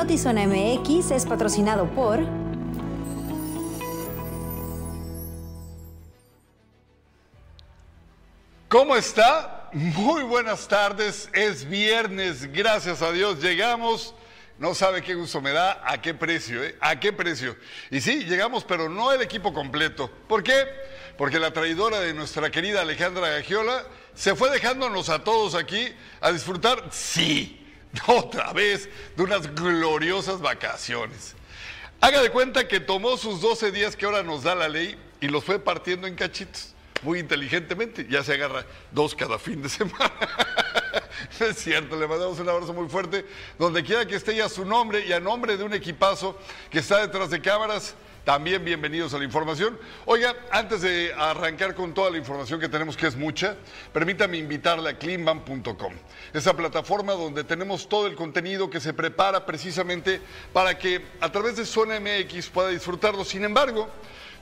Notizona MX es patrocinado por ¿Cómo está? Muy buenas tardes. Es viernes, gracias a Dios. Llegamos. No sabe qué gusto me da, a qué precio, ¿eh? ¿A qué precio? Y sí, llegamos, pero no el equipo completo. ¿Por qué? Porque la traidora de nuestra querida Alejandra Gagiola se fue dejándonos a todos aquí a disfrutar, sí, otra vez de unas gloriosas vacaciones. Haga de cuenta que tomó sus 12 días que ahora nos da la ley y los fue partiendo en cachitos, muy inteligentemente. Ya se agarra dos cada fin de semana. es cierto, le mandamos un abrazo muy fuerte. Donde quiera que esté ya su nombre y a nombre de un equipazo que está detrás de cámaras. También bienvenidos a la información. Oiga, antes de arrancar con toda la información que tenemos, que es mucha, permítame invitarle a cleanban.com, esa plataforma donde tenemos todo el contenido que se prepara precisamente para que a través de Zona MX pueda disfrutarlo. Sin embargo,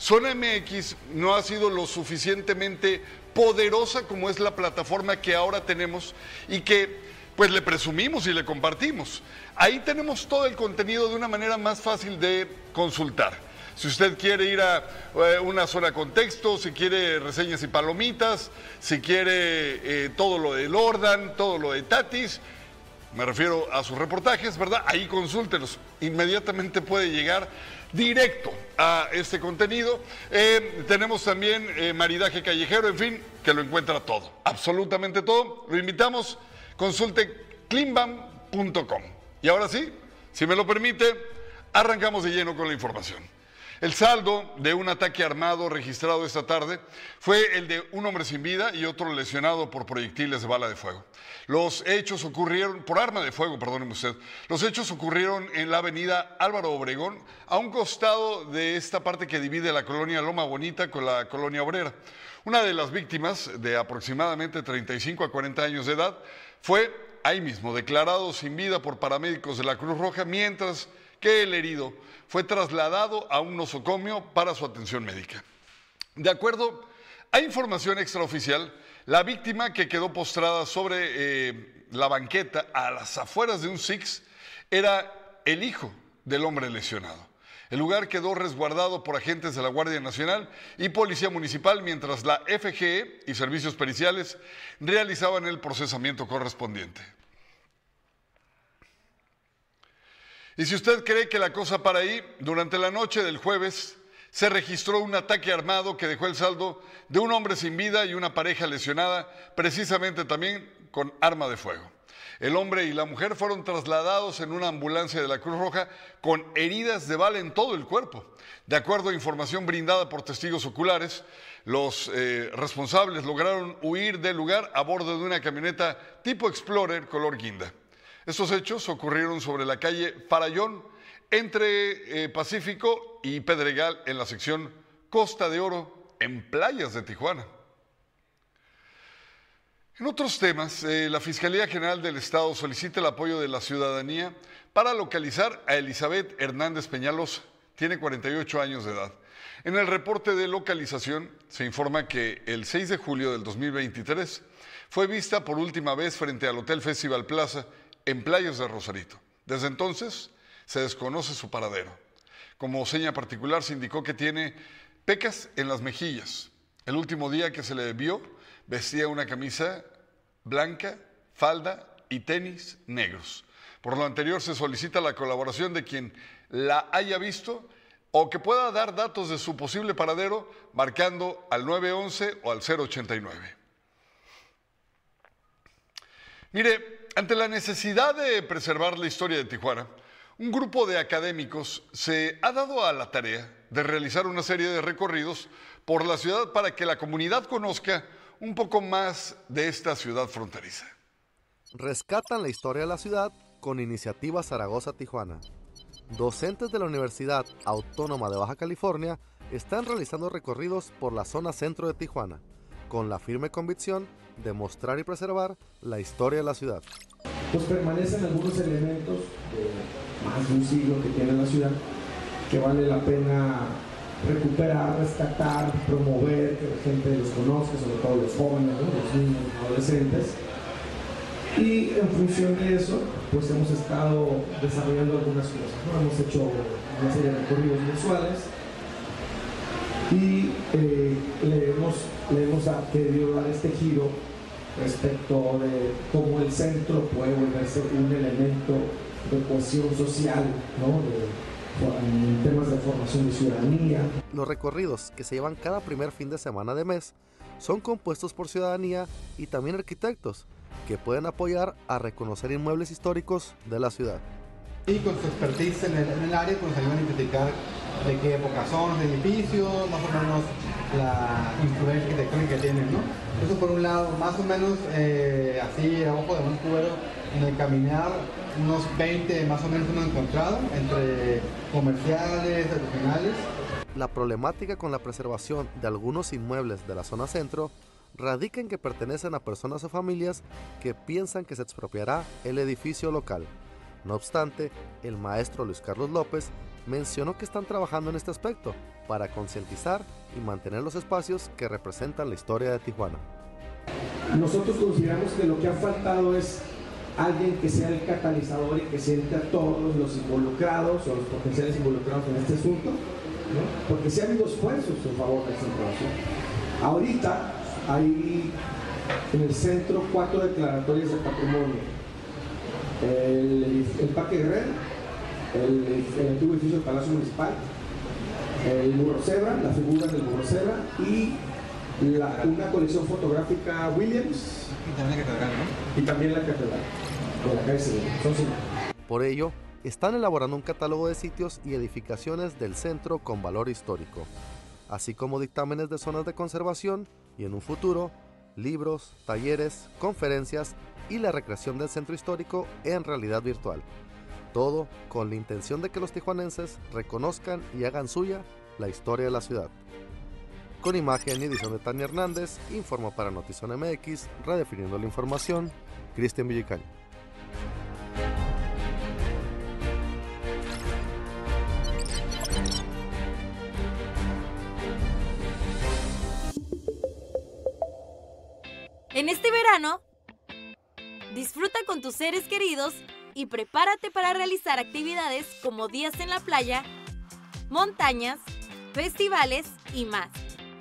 Zona MX no ha sido lo suficientemente poderosa como es la plataforma que ahora tenemos y que pues le presumimos y le compartimos. Ahí tenemos todo el contenido de una manera más fácil de consultar. Si usted quiere ir a eh, una zona con texto, si quiere reseñas y palomitas, si quiere eh, todo lo de Lordan, todo lo de Tatis, me refiero a sus reportajes, ¿verdad? Ahí consúltelos. Inmediatamente puede llegar directo a este contenido. Eh, tenemos también maridaje callejero, en fin, que lo encuentra todo, absolutamente todo. Lo invitamos, consulte cleanbam.com. Y ahora sí, si me lo permite, arrancamos de lleno con la información. El saldo de un ataque armado registrado esta tarde fue el de un hombre sin vida y otro lesionado por proyectiles de bala de fuego. Los hechos ocurrieron, por arma de fuego, perdóneme usted, los hechos ocurrieron en la avenida Álvaro Obregón, a un costado de esta parte que divide la colonia Loma Bonita con la colonia Obrera. Una de las víctimas, de aproximadamente 35 a 40 años de edad, fue ahí mismo declarado sin vida por paramédicos de la Cruz Roja, mientras que el herido fue trasladado a un nosocomio para su atención médica. De acuerdo a información extraoficial, la víctima que quedó postrada sobre eh, la banqueta a las afueras de un Six era el hijo del hombre lesionado. El lugar quedó resguardado por agentes de la Guardia Nacional y Policía Municipal mientras la FGE y servicios periciales realizaban el procesamiento correspondiente. Y si usted cree que la cosa para ahí, durante la noche del jueves se registró un ataque armado que dejó el saldo de un hombre sin vida y una pareja lesionada, precisamente también con arma de fuego. El hombre y la mujer fueron trasladados en una ambulancia de la Cruz Roja con heridas de bala en todo el cuerpo. De acuerdo a información brindada por testigos oculares, los eh, responsables lograron huir del lugar a bordo de una camioneta tipo Explorer color guinda. Estos hechos ocurrieron sobre la calle Farallón, entre eh, Pacífico y Pedregal, en la sección Costa de Oro, en playas de Tijuana. En otros temas, eh, la Fiscalía General del Estado solicita el apoyo de la ciudadanía para localizar a Elizabeth Hernández Peñalos, tiene 48 años de edad. En el reporte de localización se informa que el 6 de julio del 2023 fue vista por última vez frente al Hotel Festival Plaza en playas de Rosarito. Desde entonces se desconoce su paradero. Como seña particular se indicó que tiene pecas en las mejillas. El último día que se le vio vestía una camisa blanca, falda y tenis negros. Por lo anterior se solicita la colaboración de quien la haya visto o que pueda dar datos de su posible paradero marcando al 911 o al 089. Mire, ante la necesidad de preservar la historia de Tijuana, un grupo de académicos se ha dado a la tarea de realizar una serie de recorridos por la ciudad para que la comunidad conozca un poco más de esta ciudad fronteriza. Rescatan la historia de la ciudad con Iniciativa Zaragoza-Tijuana. Docentes de la Universidad Autónoma de Baja California están realizando recorridos por la zona centro de Tijuana, con la firme convicción de mostrar y preservar la historia de la ciudad pues permanecen algunos elementos de más de un siglo que tiene la ciudad que vale la pena recuperar, rescatar, promover, que la gente los conozca, sobre todo los jóvenes, los niños, los adolescentes. Y en función de eso, pues hemos estado desarrollando algunas cosas. Hemos hecho una serie de recorridos mensuales y eh, le, hemos, le hemos querido dar este giro respecto de cómo el centro puede volverse un elemento de cohesión social, ¿no? en temas de formación de ciudadanía. Los recorridos que se llevan cada primer fin de semana de mes son compuestos por ciudadanía y también arquitectos que pueden apoyar a reconocer inmuebles históricos de la ciudad. Y con su expertise en el, área pues ayudan a identificar de qué época son los edificios, más o menos la influencia arquitectónica que tienen, ¿no? Eso por un lado, más o menos eh, así a ojo de un cubero, en el caminar unos 20 más o menos hemos encontrado entre comerciales, regionales. La problemática con la preservación de algunos inmuebles de la zona centro radica en que pertenecen a personas o familias que piensan que se expropiará el edificio local. No obstante, el maestro Luis Carlos López mencionó que están trabajando en este aspecto para concientizar y mantener los espacios que representan la historia de Tijuana. Nosotros consideramos que lo que ha faltado es alguien que sea el catalizador y que siente a todos los involucrados o los potenciales involucrados en este asunto, porque si ha habido esfuerzos en favor de esta información. Ahorita hay en el centro cuatro declaratorias de patrimonio. El, Parque Guerrero, el, el, antiguo edificio del Palacio Municipal, el Burro la figura del Burro y una colección fotográfica Williams. Y también la catedral, ¿no? Y también la catedral. Por ello, están elaborando un catálogo de sitios y edificaciones del centro con valor histórico, así como dictámenes de zonas de conservación y en un futuro, libros, talleres, conferencias y la recreación del centro histórico en realidad virtual. Todo con la intención de que los tijuanenses reconozcan y hagan suya la historia de la ciudad. Con imagen y edición de Tania Hernández, informo para Notizón MX, redefiniendo la información, Cristian Villicaño. En este verano, disfruta con tus seres queridos y prepárate para realizar actividades como días en la playa, montañas, festivales y más,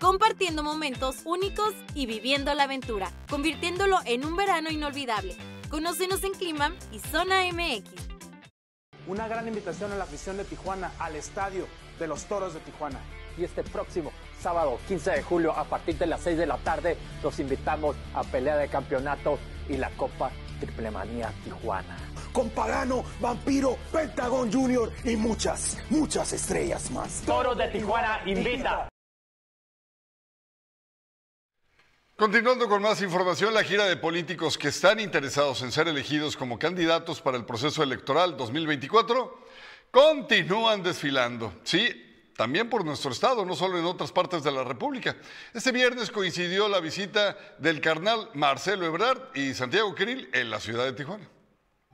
compartiendo momentos únicos y viviendo la aventura, convirtiéndolo en un verano inolvidable. Conócenos en Clima y Zona MX. Una gran invitación a la afición de Tijuana al estadio de los Toros de Tijuana. Y este próximo sábado 15 de julio a partir de las 6 de la tarde los invitamos a pelea de campeonato y la Copa Triplemanía Tijuana. Con Pagano, Vampiro, Pentagon Junior y muchas, muchas estrellas más. Toros de Tijuana invita. Continuando con más información, la gira de políticos que están interesados en ser elegidos como candidatos para el proceso electoral 2024 continúan desfilando. Sí, también por nuestro estado, no solo en otras partes de la República. Este viernes coincidió la visita del carnal Marcelo Ebrard y Santiago Quiril en la ciudad de Tijuana.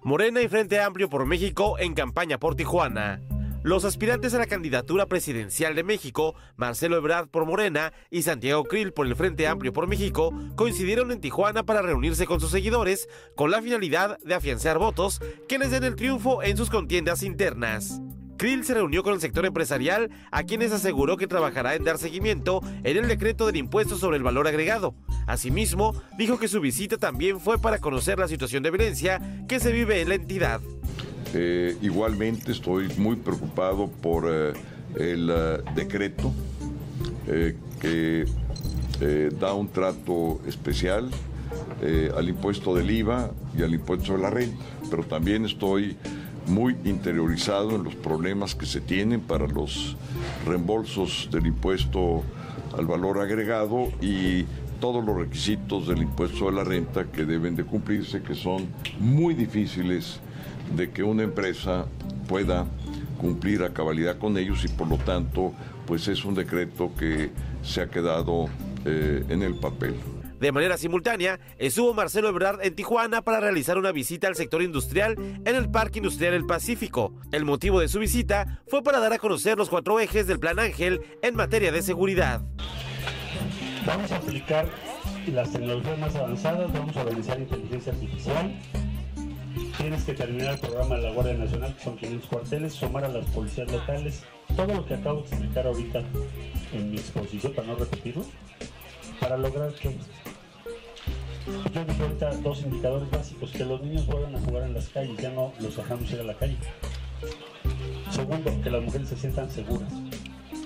Morena y Frente Amplio por México en campaña por Tijuana. Los aspirantes a la candidatura presidencial de México, Marcelo Ebrard por Morena y Santiago Krill por el Frente Amplio por México, coincidieron en Tijuana para reunirse con sus seguidores con la finalidad de afianzar votos que les den el triunfo en sus contiendas internas. Krill se reunió con el sector empresarial, a quienes aseguró que trabajará en dar seguimiento en el decreto del impuesto sobre el valor agregado. Asimismo, dijo que su visita también fue para conocer la situación de violencia que se vive en la entidad. Eh, igualmente estoy muy preocupado por eh, el eh, decreto que da un trato especial al impuesto del IVA y al impuesto de la renta, pero también estoy muy interiorizado en los problemas que se tienen para los reembolsos del impuesto al valor agregado y todos los requisitos del impuesto de la renta que deben de cumplirse, que son muy difíciles de que una empresa pueda cumplir a cabalidad con ellos y por lo tanto pues es un decreto que se ha quedado eh, en el papel. De manera simultánea, estuvo Marcelo Ebrard en Tijuana para realizar una visita al sector industrial en el Parque Industrial El Pacífico. El motivo de su visita fue para dar a conocer los cuatro ejes del Plan Ángel en materia de seguridad. Vamos a aplicar las tecnologías más avanzadas, vamos a realizar inteligencia artificial. Tienes que terminar el programa de la Guardia Nacional, que son 500 cuarteles, sumar a las policías locales, todo lo que acabo de explicar ahorita en mi exposición, para no repetirlo, para lograr que yo dije ahorita dos indicadores básicos, que los niños vuelvan a jugar en las calles, ya no los dejamos ir a la calle. Segundo, que las mujeres se sientan seguras.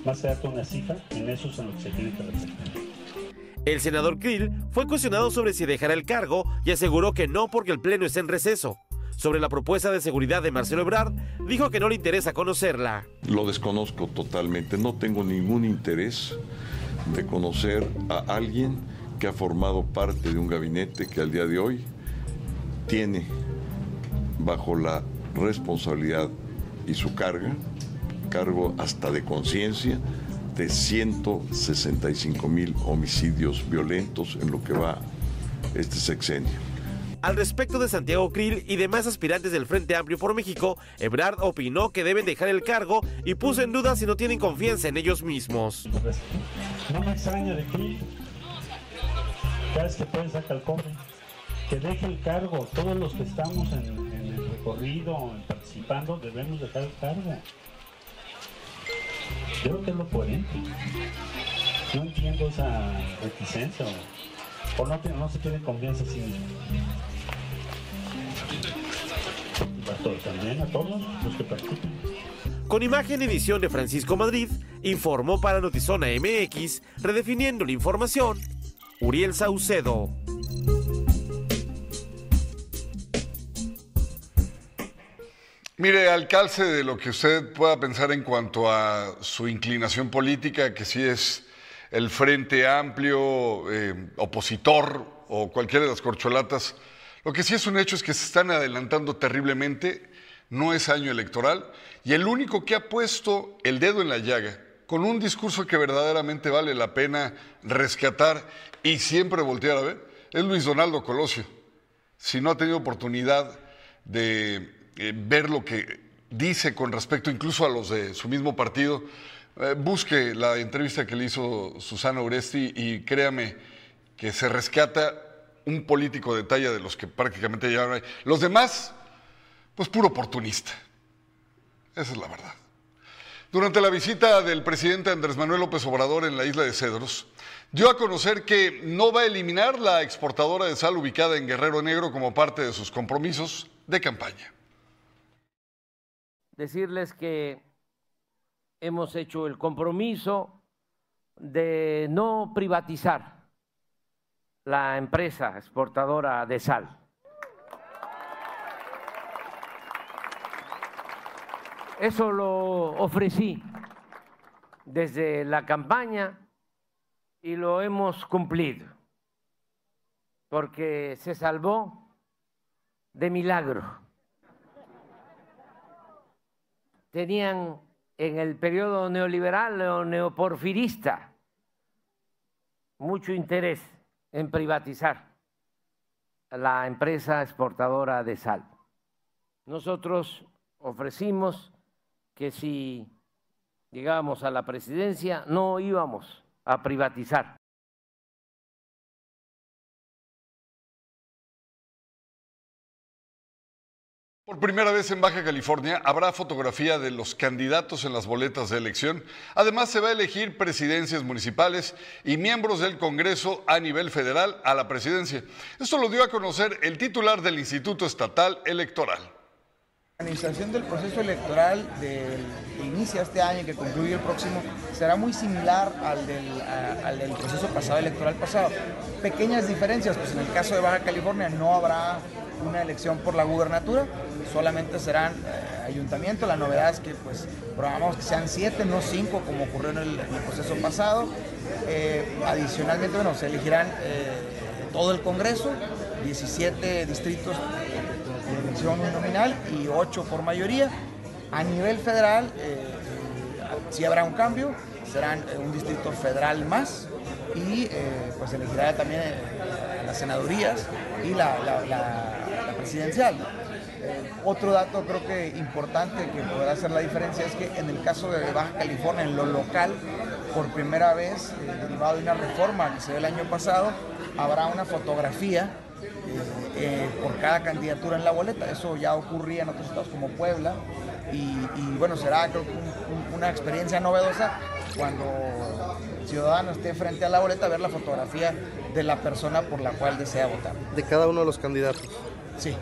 Más allá de una cifra, en eso es en lo que se tiene que reflexionar. El senador Krill fue cuestionado sobre si dejará el cargo y aseguró que no porque el Pleno está en receso. Sobre la propuesta de seguridad de Marcelo Ebrard, dijo que no le interesa conocerla. Lo desconozco totalmente, no tengo ningún interés de conocer a alguien que ha formado parte de un gabinete que al día de hoy tiene bajo la responsabilidad y su carga, cargo hasta de conciencia, de 165 mil homicidios violentos en lo que va este sexenio. Al respecto de Santiago Krill y demás aspirantes del Frente Amplio por México, Ebrard opinó que deben dejar el cargo y puso en duda si no tienen confianza en ellos mismos. No me extraña de Krill. Cada vez que puede sacar el cobre. Que deje el cargo. Todos los que estamos en, en el recorrido, participando, debemos dejar el cargo. Creo que es lo coherente. No entiendo esa reticencia o, no, se tiene confianza en sí mismo. Y a todos, también a todos los que participan. Con imagen y edición de Francisco Madrid, informó para Notizona MX, redefiniendo la información, Uriel Saucedo. Mire, al calce de lo que usted pueda pensar en cuanto a su inclinación política, que si es el Frente Amplio, eh, opositor o cualquiera de las corcholatas, lo que sí es un hecho es que se están adelantando terriblemente, no es año electoral, y el único que ha puesto el dedo en la llaga, con un discurso que verdaderamente vale la pena rescatar y siempre voltear a ver, es Luis Donaldo Colosio. Si no ha tenido oportunidad de eh, ver lo que dice con respecto incluso a los de su mismo partido, eh, busque la entrevista que le hizo Susana Oresti y créame que se rescata un político de talla de los que prácticamente ya hay. Los demás, pues puro oportunista. Esa es la verdad. Durante la visita del presidente Andrés Manuel López Obrador en la isla de Cedros, dio a conocer que no va a eliminar la exportadora de sal ubicada en Guerrero Negro como parte de sus compromisos de campaña. Decirles que hemos hecho el compromiso de no privatizar la empresa exportadora de sal. Eso lo ofrecí desde la campaña y lo hemos cumplido, porque se salvó de milagro. Tenían en el periodo neoliberal o neoporfirista mucho interés en privatizar la empresa exportadora de sal. Nosotros ofrecimos que si llegábamos a la presidencia no íbamos a privatizar. Por primera vez en Baja California habrá fotografía de los candidatos en las boletas de elección. Además, se va a elegir presidencias municipales y miembros del Congreso a nivel federal a la presidencia. Esto lo dio a conocer el titular del Instituto Estatal Electoral. La organización del proceso electoral del, que inicia este año y que concluye el próximo será muy similar al del, proceso pasado electoral pasado. Pequeñas diferencias, pues en el caso de Baja California no habrá una elección por la gubernatura, solamente serán eh, ayuntamientos. La novedad es que pues programamos que sean siete, no cinco, como ocurrió en el, en el proceso pasado. Eh, adicionalmente, bueno, se elegirán eh, todo el Congreso, 17 distritos de elección nominal y 8 por mayoría. A nivel federal, sí habrá un cambio, serán un distrito federal más y eh, pues elegirá también eh, las senadurías y la, presidencial. Eh, otro dato creo que importante que podrá hacer la diferencia es que en el caso de Baja California, en lo local, por primera vez, eh, derivado de una reforma que se dio el año pasado, habrá una fotografía eh, eh, por cada candidatura en la boleta. Eso ya ocurría en otros estados como Puebla y, y, bueno, será creo que un- un- una experiencia novedosa cuando el ciudadano esté frente a la boleta ver la fotografía de la persona por la cual desea votar. De cada uno de los candidatos. Sí.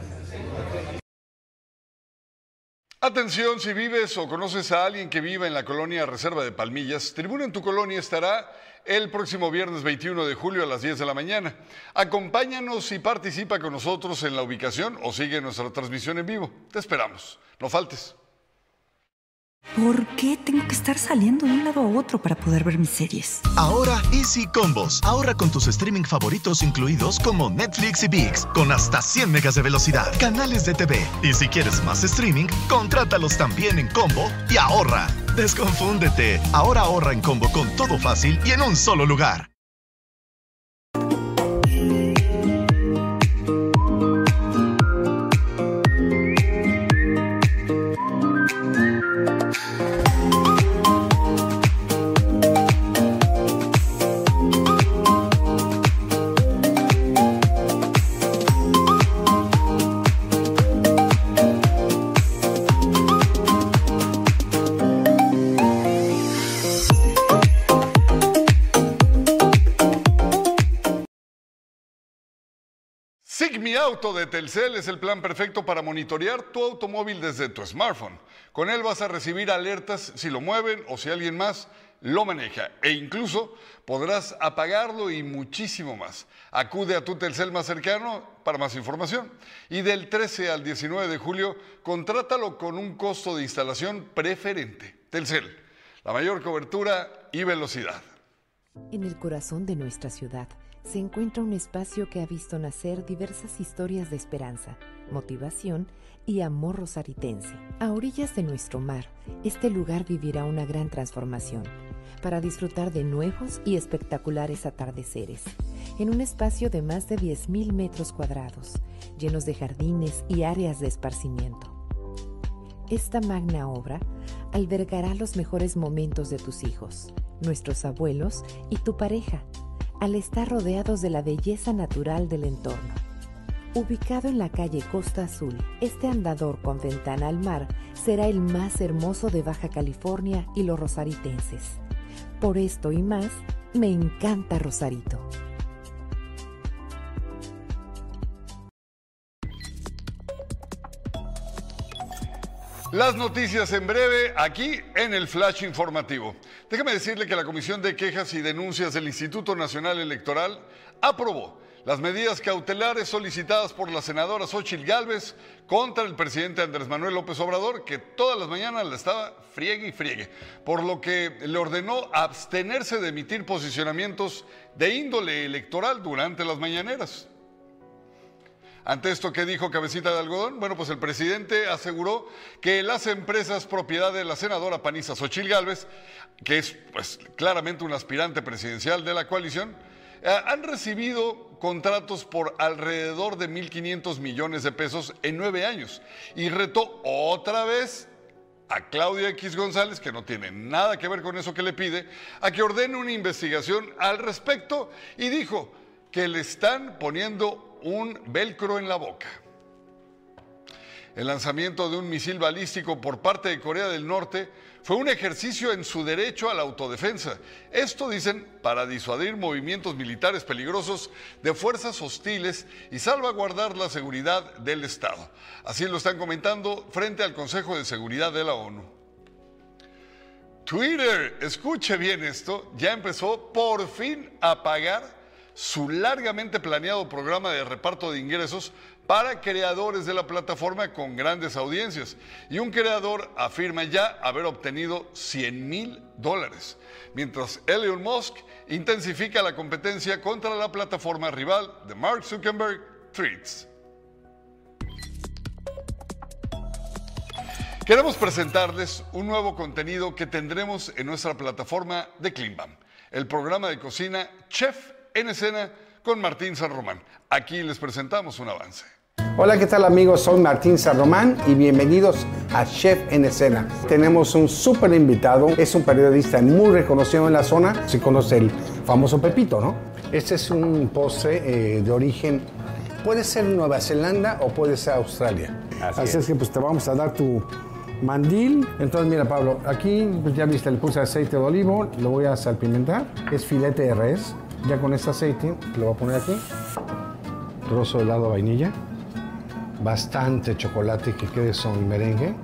Atención, si vives o conoces a alguien que viva en la colonia Reserva de Palmillas, Tribuna en tu colonia estará el próximo viernes 21 de julio a las 10 de la mañana. Acompáñanos y participa con nosotros en la ubicación o sigue nuestra transmisión en vivo. Te esperamos. No faltes. ¿Por qué tengo que estar saliendo de un lado a otro para poder ver mis series? Ahora Easy Combos. Ahorra con tus streaming favoritos incluidos como Netflix y VIX con hasta 100 megas de velocidad, canales de TV. Y si quieres más streaming, contrátalos también en combo y ahorra. Desconfúndete. Ahora ahorra en combo con todo fácil y en un solo lugar. Auto de Telcel es el plan perfecto para monitorear tu automóvil desde tu smartphone. Con él vas a recibir alertas si lo mueven o si alguien más lo maneja e incluso podrás apagarlo y muchísimo más. Acude a tu Telcel más cercano para más información. Y del 13 al 19 de julio, contrátalo con un costo de instalación preferente. Telcel, la mayor cobertura y velocidad. En el corazón de nuestra ciudad se encuentra un espacio que ha visto nacer diversas historias de esperanza, motivación y amor rosaritense. A orillas de nuestro mar, este lugar vivirá una gran transformación para disfrutar de nuevos y espectaculares atardeceres, en un espacio de más de 10.000 metros cuadrados, llenos de jardines y áreas de esparcimiento. Esta magna obra albergará los mejores momentos de tus hijos, nuestros abuelos y tu pareja, al estar rodeados de la belleza natural del entorno. Ubicado en la calle Costa Azul, este andador con ventana al mar será el más hermoso de Baja California y los rosaritenses. Por esto y más, me encanta Rosarito. Las noticias en breve aquí en el Flash Informativo. Déjame decirle que la Comisión de Quejas y Denuncias del Instituto Nacional Electoral aprobó las medidas cautelares solicitadas por la senadora Xochitl Gálvez contra el presidente Andrés Manuel López Obrador, que todas las mañanas le estaba friegue y friegue, por lo que le ordenó abstenerse de emitir posicionamientos de índole electoral durante las mañaneras. Ante esto que dijo Cabecita de Algodón, bueno, pues el presidente aseguró que las empresas propiedad de la senadora panista Xochil Gálvez, que es pues claramente un aspirante presidencial de la coalición, eh, han recibido contratos por alrededor de 1.500 millones de pesos en nueve años. Y retó otra vez a Claudio X González, que no tiene nada que ver con eso que le pide, a que ordene una investigación al respecto y dijo que le están poniendo un velcro en la boca. El lanzamiento de un misil balístico por parte de Corea del Norte fue un ejercicio en su derecho a la autodefensa. Esto dicen para disuadir movimientos militares peligrosos de fuerzas hostiles y salvaguardar la seguridad del Estado. Así lo están comentando frente al Consejo de Seguridad de la ONU. Twitter, escuche bien esto, ya empezó por fin a pagar su largamente planeado programa de reparto de ingresos para creadores de la plataforma con grandes audiencias. Y un creador afirma ya haber obtenido 100 mil dólares, mientras Elon Musk intensifica la competencia contra la plataforma rival de Mark Zuckerberg, Threads. Queremos presentarles un nuevo contenido que tendremos en nuestra plataforma de Climbam. el programa de cocina Chef en Escena con Martín San Román. Aquí les presentamos un avance. Hola, ¿qué tal amigos? Soy Martín San Román y bienvenidos a Chef en Escena. Tenemos un súper invitado, es un periodista muy reconocido en la zona, se conoce el famoso Pepito, ¿no? Este es un postre eh, de origen, puede ser Nueva Zelanda o puede ser Australia. Así, es. que pues te vamos a dar tu mandil. Entonces mira Pablo, aquí pues, ya viste, le puse aceite de olivo, lo voy a salpimentar. Es filete de res, ya con este aceite lo voy a poner aquí. Trozo de helado vainilla bastante chocolate que quede son merengue.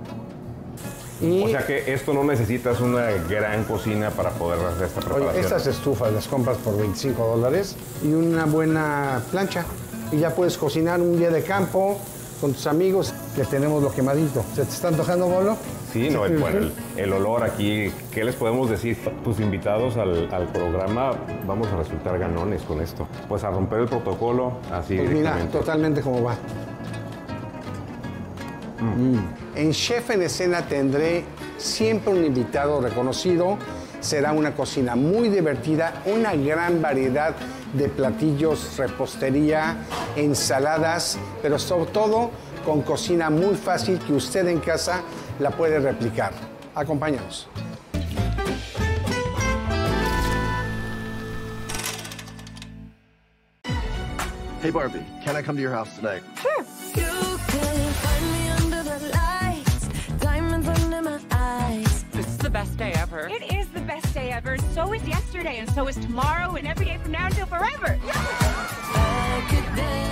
O sea que esto no necesitas una gran cocina para poder hacer esta preparación. estas estufas las compras por 25 dólares y una buena plancha. Y ya puedes cocinar un día de campo con tus amigos que tenemos lo quemadito. ¿Se te está antojando, Bolo? Sí, no, bueno, el, olor aquí, ¿qué les podemos decir? Tus invitados al, programa vamos a resultar ganones con esto. Pues a romper el protocolo así. Pues mira, totalmente como va. Mm. En Chef en Escena tendré siempre un invitado reconocido. Será una cocina muy divertida, una gran variedad de platillos, repostería, ensaladas, pero sobre todo con cocina muy fácil que usted en casa la puede replicar. Acompáñanos. Hey Barbie, can I come to your house tonight? So is yesterday, and so is tomorrow, and every day from now until forever. Do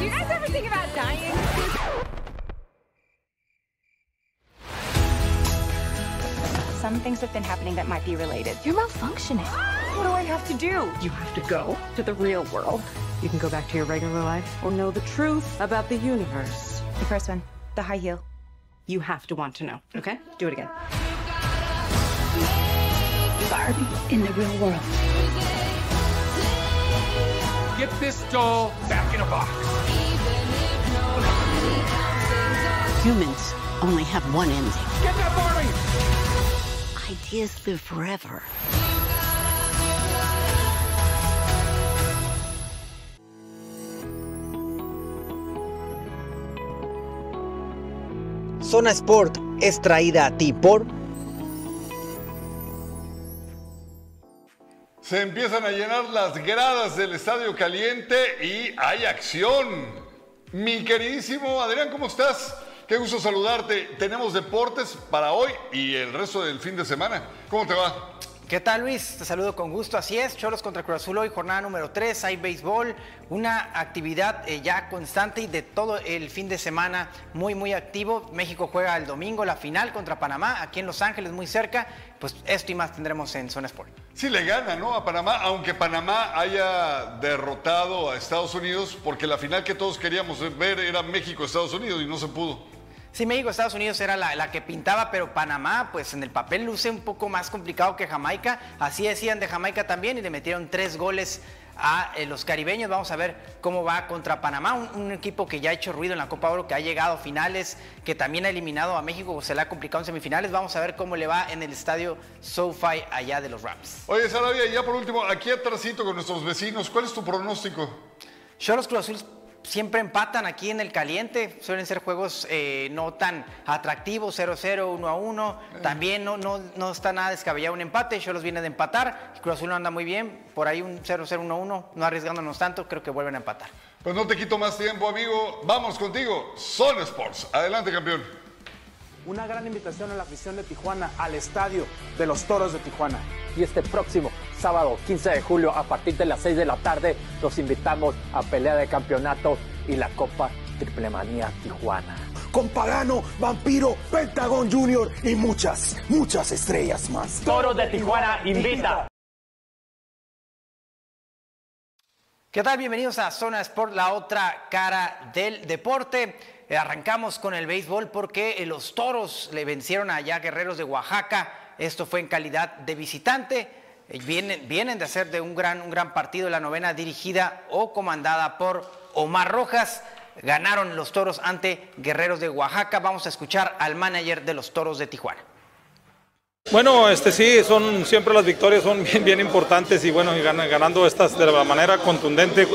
you guys ever think about dying? Some things have been happening that might be related. You're malfunctioning. What do I have to do? You have to go to the real world. You can go back to your regular life or know the truth about the universe. The first one, the high heel. You have to want to know, okay? Do it again. Barbie in the real world. Get this doll back in a box. Humans only have one ending. Get that Barbie! Ideas live forever. Zona Sport es traída a ti por Se empiezan a llenar las gradas del Estadio Caliente y hay acción. Mi queridísimo Adrián, ¿cómo estás? Qué gusto saludarte. Tenemos deportes para hoy y el resto del fin de semana. ¿Cómo te va? ¿Qué tal Luis? Te saludo con gusto. Así es, Cholos contra Cruz Azul hoy, jornada número 3, hay béisbol, una actividad eh, ya constante y de todo el fin de semana muy, muy activo. México juega el domingo la final contra Panamá, aquí en Los Ángeles, muy cerca. Pues esto y más tendremos en Zona Sport. Sí, le gana, ¿no? A Panamá, aunque Panamá haya derrotado a Estados Unidos, porque la final que todos queríamos ver era México-Estados Unidos y no se pudo. Sí, México, Estados Unidos era la, que pintaba, pero Panamá, pues en el papel luce un poco más complicado que Jamaica. Así decían de Jamaica también y le metieron tres goles a eh, los caribeños. Vamos a ver cómo va contra Panamá, un, equipo que ya ha hecho ruido en la Copa Oro, que ha llegado a finales, que también ha eliminado a México, se le ha complicado en semifinales. Vamos a ver cómo le va en el estadio SoFi allá de los Rams. Oye, Sarabia, ya por último, aquí atrásito con nuestros vecinos, ¿cuál es tu pronóstico? los Cruz Azul siempre empatan aquí en el caliente, suelen ser juegos eh, no tan atractivos, 0-0, 1-1, también no, no, no, está nada descabellado un empate, los viene de empatar, Cruz Azul no anda muy bien, por ahí un 0-0, 1-1, no arriesgándonos tanto, creo que vuelven a empatar. Pues no te quito más tiempo, amigo, vamos contigo, Son Sports, adelante campeón. Una gran invitación a la afición de Tijuana al estadio de los Toros de Tijuana. Y este próximo sábado 15 de julio a partir de las 6 de la tarde los invitamos a pelea de campeonato y la Copa Triplemanía Tijuana. Con Pagano, Vampiro, Pentagon Junior y muchas, muchas estrellas más. Toros de Tijuana invita. ¿Qué tal? Bienvenidos a Zona Sport, la otra cara del deporte. Eh, arrancamos con el béisbol porque eh, los toros le vencieron allá Guerreros de Oaxaca. Esto fue en calidad de visitante. Eh, vienen, vienen de hacer de un gran, un gran partido la novena dirigida o comandada por Omar Rojas. Ganaron los toros ante Guerreros de Oaxaca. Vamos a escuchar al manager de los toros de Tijuana. Bueno, este sí, son siempre las victorias son bien, bien importantes y bueno, ganando estas de la manera contundente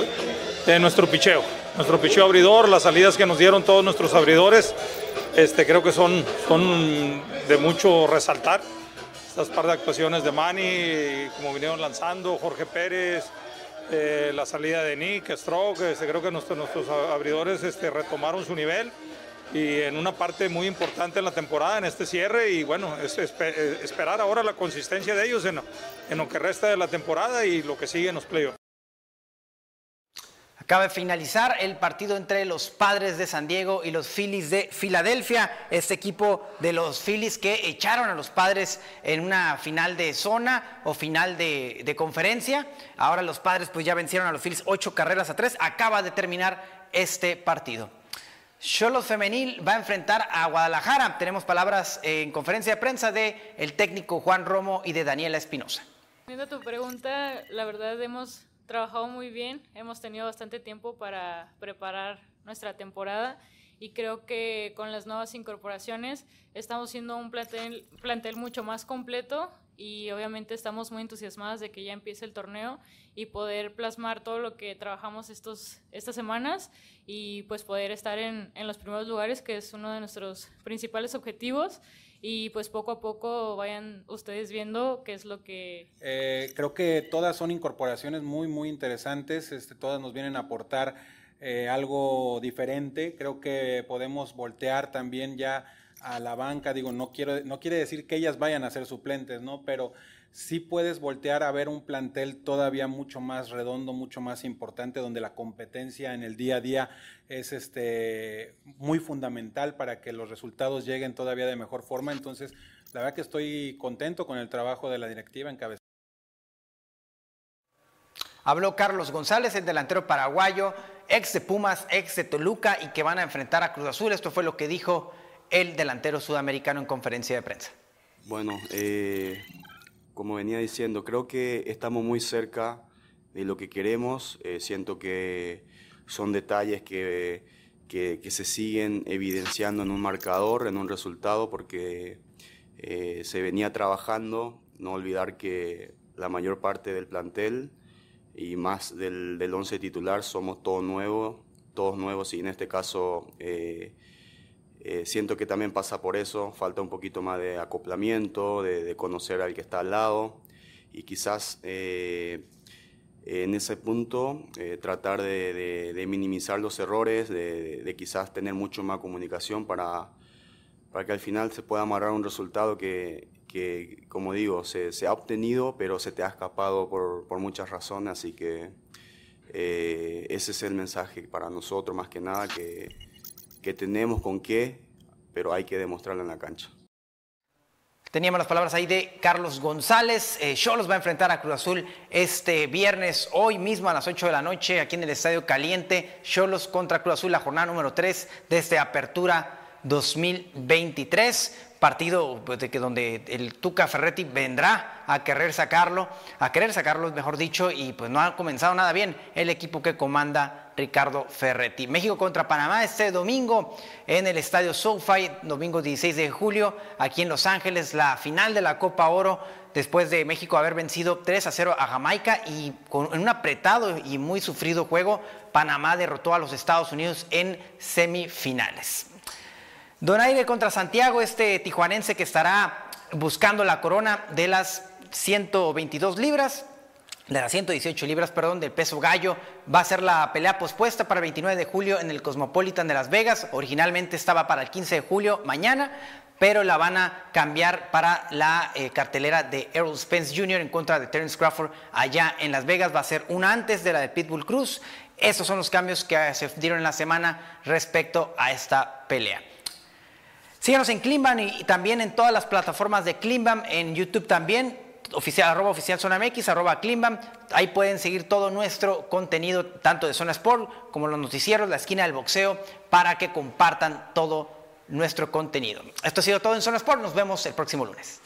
de nuestro picheo. Nuestro picheo abridor, las salidas que nos dieron todos nuestros abridores, este, creo que son, son de mucho resaltar. Estas par de actuaciones de Manny, como vinieron lanzando, Jorge Pérez, eh, la salida de Nick, Stroke, este, creo que nuestros, nuestros abridores este, retomaron su nivel y en una parte muy importante en la temporada, en este cierre, y bueno, es, eh, esperar ahora la consistencia de ellos en, en, lo que resta de la temporada y lo que sigue en los playoffs. Acaba de finalizar el partido entre los padres de San Diego y los Phillies de Filadelfia. Este equipo de los Phillies que echaron a los padres en una final de zona o final de, conferencia. Ahora los padres pues ya vencieron a los Phillies ocho carreras a tres. Acaba de terminar este partido. Cholos Femenil va a enfrentar a Guadalajara. Tenemos palabras en conferencia de prensa de el técnico Juan Romo y de Daniela Espinosa. Tu pregunta, la verdad hemos trabajado muy bien, hemos tenido bastante tiempo para preparar nuestra temporada y creo que con las nuevas incorporaciones estamos siendo un plantel, mucho más completo y obviamente estamos muy entusiasmadas de que ya empiece el torneo y poder plasmar todo lo que trabajamos estos, estas semanas y pues poder estar en, en los primeros lugares, que es uno de nuestros principales objetivos y pues poco a poco vayan ustedes viendo qué es lo que... Eh, creo que todas son incorporaciones muy, muy interesantes, este, todas nos vienen a aportar eh, algo diferente, creo que podemos voltear también ya a la banca, digo, no, quiero, no quiere decir que ellas vayan a ser suplentes, ¿no? Pero sí puedes voltear a ver un plantel todavía mucho más redondo, mucho más importante, donde la competencia en el día a día es este, muy fundamental para que los resultados lleguen todavía de mejor forma. Entonces, la verdad que estoy contento con el trabajo de la directiva en cabeza. Habló Carlos González, el delantero paraguayo, ex de Pumas, ex de Toluca y que van a enfrentar a Cruz Azul. Esto fue lo que dijo el delantero sudamericano en conferencia de prensa. Bueno, eh, como venía diciendo, creo que estamos muy cerca de lo que queremos. Eh, siento que son detalles que, que, se siguen evidenciando en un marcador, en un resultado, porque eh, se venía trabajando. No olvidar que la mayor parte del plantel y más del, del once titular somos todos nuevos, todos nuevos y en este caso eh, eh, siento que también pasa por eso, falta un poquito más de acoplamiento, de, conocer al que está al lado y quizás eh, en ese punto eh, tratar de, minimizar los errores, de, quizás tener mucho más comunicación para, para que al final se pueda amarrar un resultado que, como digo, se, ha obtenido, pero se te ha escapado por, por muchas razones, así que ese es el mensaje para nosotros más que nada, que que tenemos con qué, pero hay que demostrarlo en la cancha. Teníamos las palabras ahí de Carlos González. Eh, va a enfrentar a Cruz Azul este viernes, hoy mismo a las 8 de la noche, aquí en el Estadio Caliente. Cholos contra Cruz Azul, la jornada número 3 desde Apertura 2023 partido pues, que donde el Tuca Ferretti vendrá a querer sacarlo, a querer sacarlo, mejor dicho, y pues no ha comenzado nada bien el equipo que comanda Ricardo Ferretti. México contra Panamá este domingo en el estadio SoFi, domingo 16 de julio, aquí en Los Ángeles, la final de la Copa Oro después de México haber vencido 3 a 0 a Jamaica y con, en un apretado y muy sufrido juego, Panamá derrotó a los Estados Unidos en semifinales. Donaire contra Santiago, este tijuanense que estará buscando la corona de las 122 libras, de las 118 libras, perdón, del peso gallo. Va a ser la pelea pospuesta para el 29 de julio en el Cosmopolitan de Las Vegas. Originalmente estaba para el 15 de julio, mañana, pero la van a cambiar para la eh, cartelera de Errol Spence Jr. en contra de Terence Crawford allá en Las Vegas. Va a ser una antes de la de Pitbull Cruz. Esos son los cambios que se dieron en la semana respecto a esta pelea. Síganos en Climbam y, también en todas las plataformas de Climbam, en YouTube también, oficial, arroba oficial arroba. Ahí pueden seguir todo nuestro contenido, tanto de Zona Sport como los noticieros, la esquina del boxeo, para que compartan todo nuestro contenido. Esto ha sido todo en Zona Sport. Nos vemos el próximo lunes.